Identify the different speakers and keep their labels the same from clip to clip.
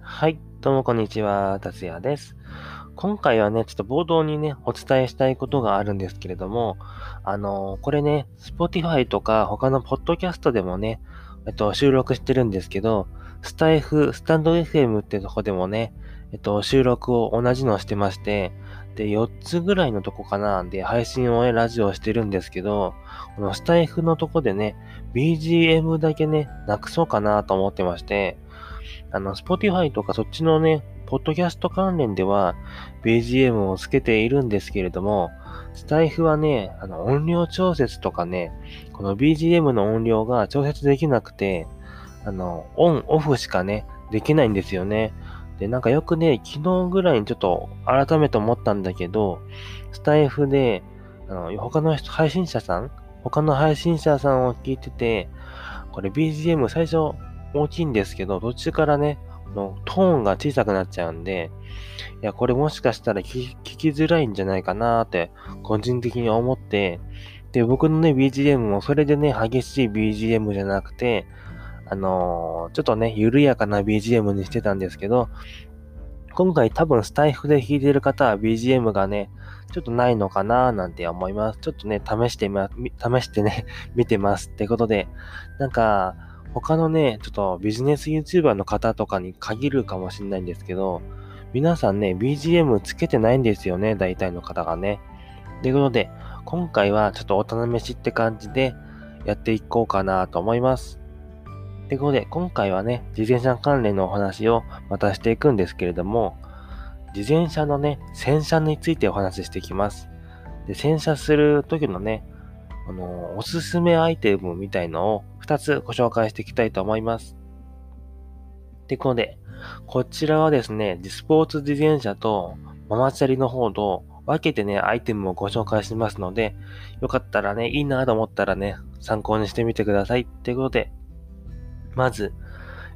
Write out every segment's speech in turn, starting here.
Speaker 1: はい、どうもこんにちは、達也です。今回はね、ちょっと冒頭にね、お伝えしたいことがあるんですけれども、あのー、これね、Spotify とか他のポッドキャストでもね、えっと、収録してるんですけど、スタイフ、スタンド FM ってとこでもね、えっと、収録を同じのしてまして、で、4つぐらいのとこかな、で、配信をね、ラジオしてるんですけど、このスタイフのとこでね、BGM だけね、なくそうかなと思ってまして、あの、Spotify とかそっちのね、ポッドキャスト関連では BGM をつけているんですけれども、スタイフはね、あの、音量調節とかね、この BGM の音量が調節できなくて、あの、オン、オフしかね、できないんですよね。で、なんかよくね、昨日ぐらいにちょっと改めて思ったんだけど、スタイフで、あの、他の配信者さん他の配信者さんを聞いてて、これ BGM 最初大きいんですけど、途中からね、のトーンが小さくなっちゃうんで、いや、これもしかしたら聞きづらいんじゃないかなって、個人的に思って、で、僕のね、BGM もそれでね、激しい BGM じゃなくて、あのー、ちょっとね、緩やかな BGM にしてたんですけど、今回多分スタイフで弾いてる方は BGM がね、ちょっとないのかななんて思います。ちょっとね、試してみ、試してね、見てますってことで、なんか、他のね、ちょっとビジネス YouTuber の方とかに限るかもしれないんですけど、皆さんね、BGM つけてないんですよね、大体の方がね。ということで、今回はちょっとお試しって感じでやっていこうかなと思います。ということで、今回はね、自転車関連のお話をまたしていくんですけれども、自転車のね、洗車についてお話ししていきます。で、洗車する時のね、あの、おすすめアイテムみたいのを2つご紹介していきたいと思います。で、ここで、こちらはですね、スポーツ自転車とママチャリの方と分けてね、アイテムをご紹介しますので、よかったらね、いいなと思ったらね、参考にしてみてください。ってことで、まず、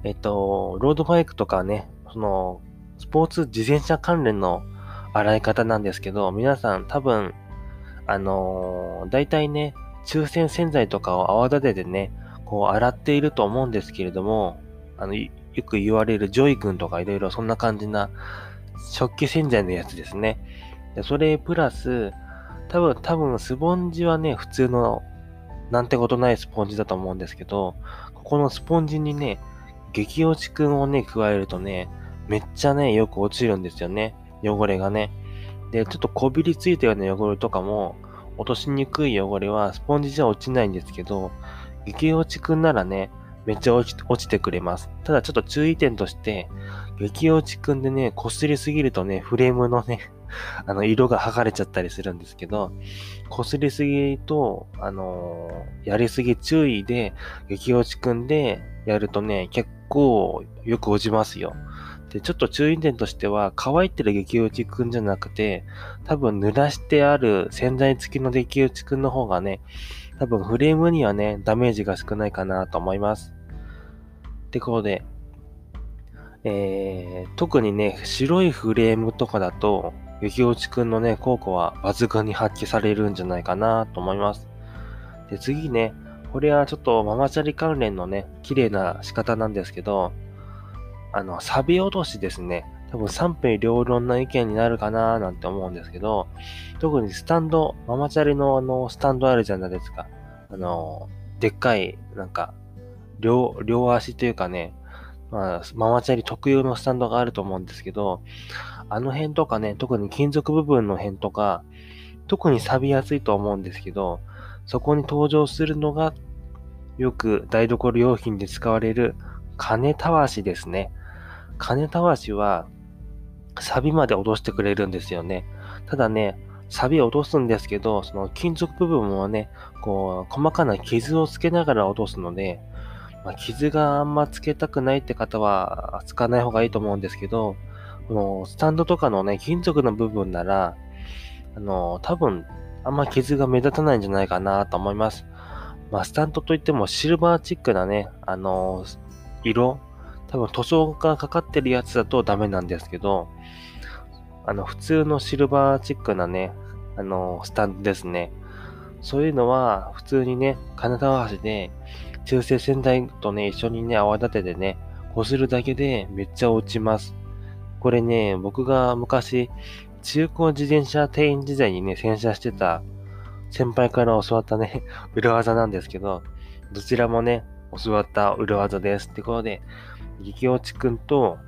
Speaker 1: えっと、ロードバイクとかね、その、スポーツ自転車関連の洗い方なんですけど、皆さん多分あのー、大体ね、中性洗剤とかを泡立ててね、こう洗っていると思うんですけれども、あの、よく言われるジョイ君とかいろいろそんな感じな食器洗剤のやつですね。でそれプラス、多分、多分スポンジはね、普通のなんてことないスポンジだと思うんですけど、ここのスポンジにね、激落ちくんをね、加えるとね、めっちゃね、よく落ちるんですよね。汚れがね。で、ちょっとこびりついたような汚れとかも、落としにくい汚れはスポンジじゃ落ちないんですけど、激落ちくんならね、めっちゃ落ち落ちてくれます。ただちょっと注意点として、激落ちくんでね、擦りすぎるとね、フレームのね、あの、色が剥がれちゃったりするんですけど、擦りすぎと、あのー、やりすぎ注意で、激落ちくんでやるとね、結構よく落ちますよ。で、ちょっと注意点としては、乾いてる激落ちくんじゃなくて、多分濡らしてある洗剤付きの激落ちくんの方がね、多分フレームにはね、ダメージが少ないかなと思います。ってことで、えー、特にね、白いフレームとかだと、激落ちくんのね、効果は抜群に発揮されるんじゃないかなと思います。で、次ね、これはちょっとママチャリ関連のね、綺麗な仕方なんですけど、あの、サビ落としですね。多分賛否両論な意見になるかななんて思うんですけど、特にスタンド、ママチャリのあの、スタンドあるじゃないですか。あの、でっかい、なんか、両、両足というかね、まあ、ママチャリ特有のスタンドがあると思うんですけど、あの辺とかね、特に金属部分の辺とか、特に錆びやすいと思うんですけど、そこに登場するのが、よく台所用品で使われる金たわしですね。金たわしは、サビまで落としてくれるんですよね。ただね、サビを落とすんですけど、その金属部分もね、こう、細かな傷をつけながら落とすので、まあ、傷があんまつけたくないって方は、つかない方がいいと思うんですけど、このスタンドとかのね、金属の部分なら、あの、多分、あんま傷が目立たないんじゃないかなと思います。まあ、スタンドといってもシルバーチックなね、あの、色多分塗装がかかってるやつだとダメなんですけど、あの、普通のシルバーチックなね、あの、スタンドですね。そういうのは普通にね、金沢橋で中性洗剤とね、一緒にね、泡立ててね、こするだけでめっちゃ落ちます。これね、僕が昔、中古自転車店員時代にね、洗車してた先輩から教わったね、裏技なんですけど、どちらもね、教わった裏技です。ってことで、激落ちくんと、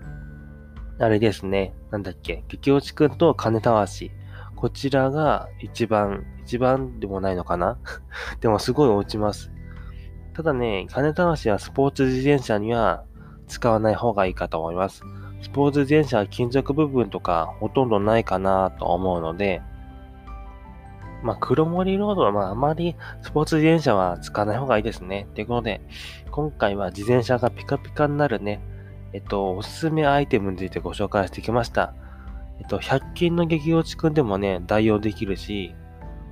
Speaker 1: あれですね、なんだっけ、激落ちくんと金たわし。こちらが一番、一番でもないのかな でもすごい落ちます。ただね、金たわしはスポーツ自転車には使わない方がいいかと思います。スポーツ自転車は金属部分とかほとんどないかなと思うので、まあ、黒森ロードは、まあ、あまりスポーツ自転車は使わない方がいいですね。ということで、今回は自転車がピカピカになるね、えっと、おすすめアイテムについてご紹介してきました。えっと、100均の激落ちくんでもね、代用できるし、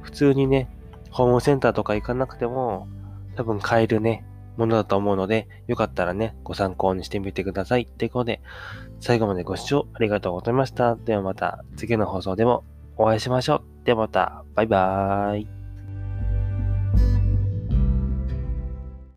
Speaker 1: 普通にね、ホームセンターとか行かなくても、多分買えるね、ものだと思うので、よかったらね、ご参考にしてみてください。ということで、最後までご視聴ありがとうございました。ではまた次の放送でもお会いしましょう。ではまた、バイバーイ。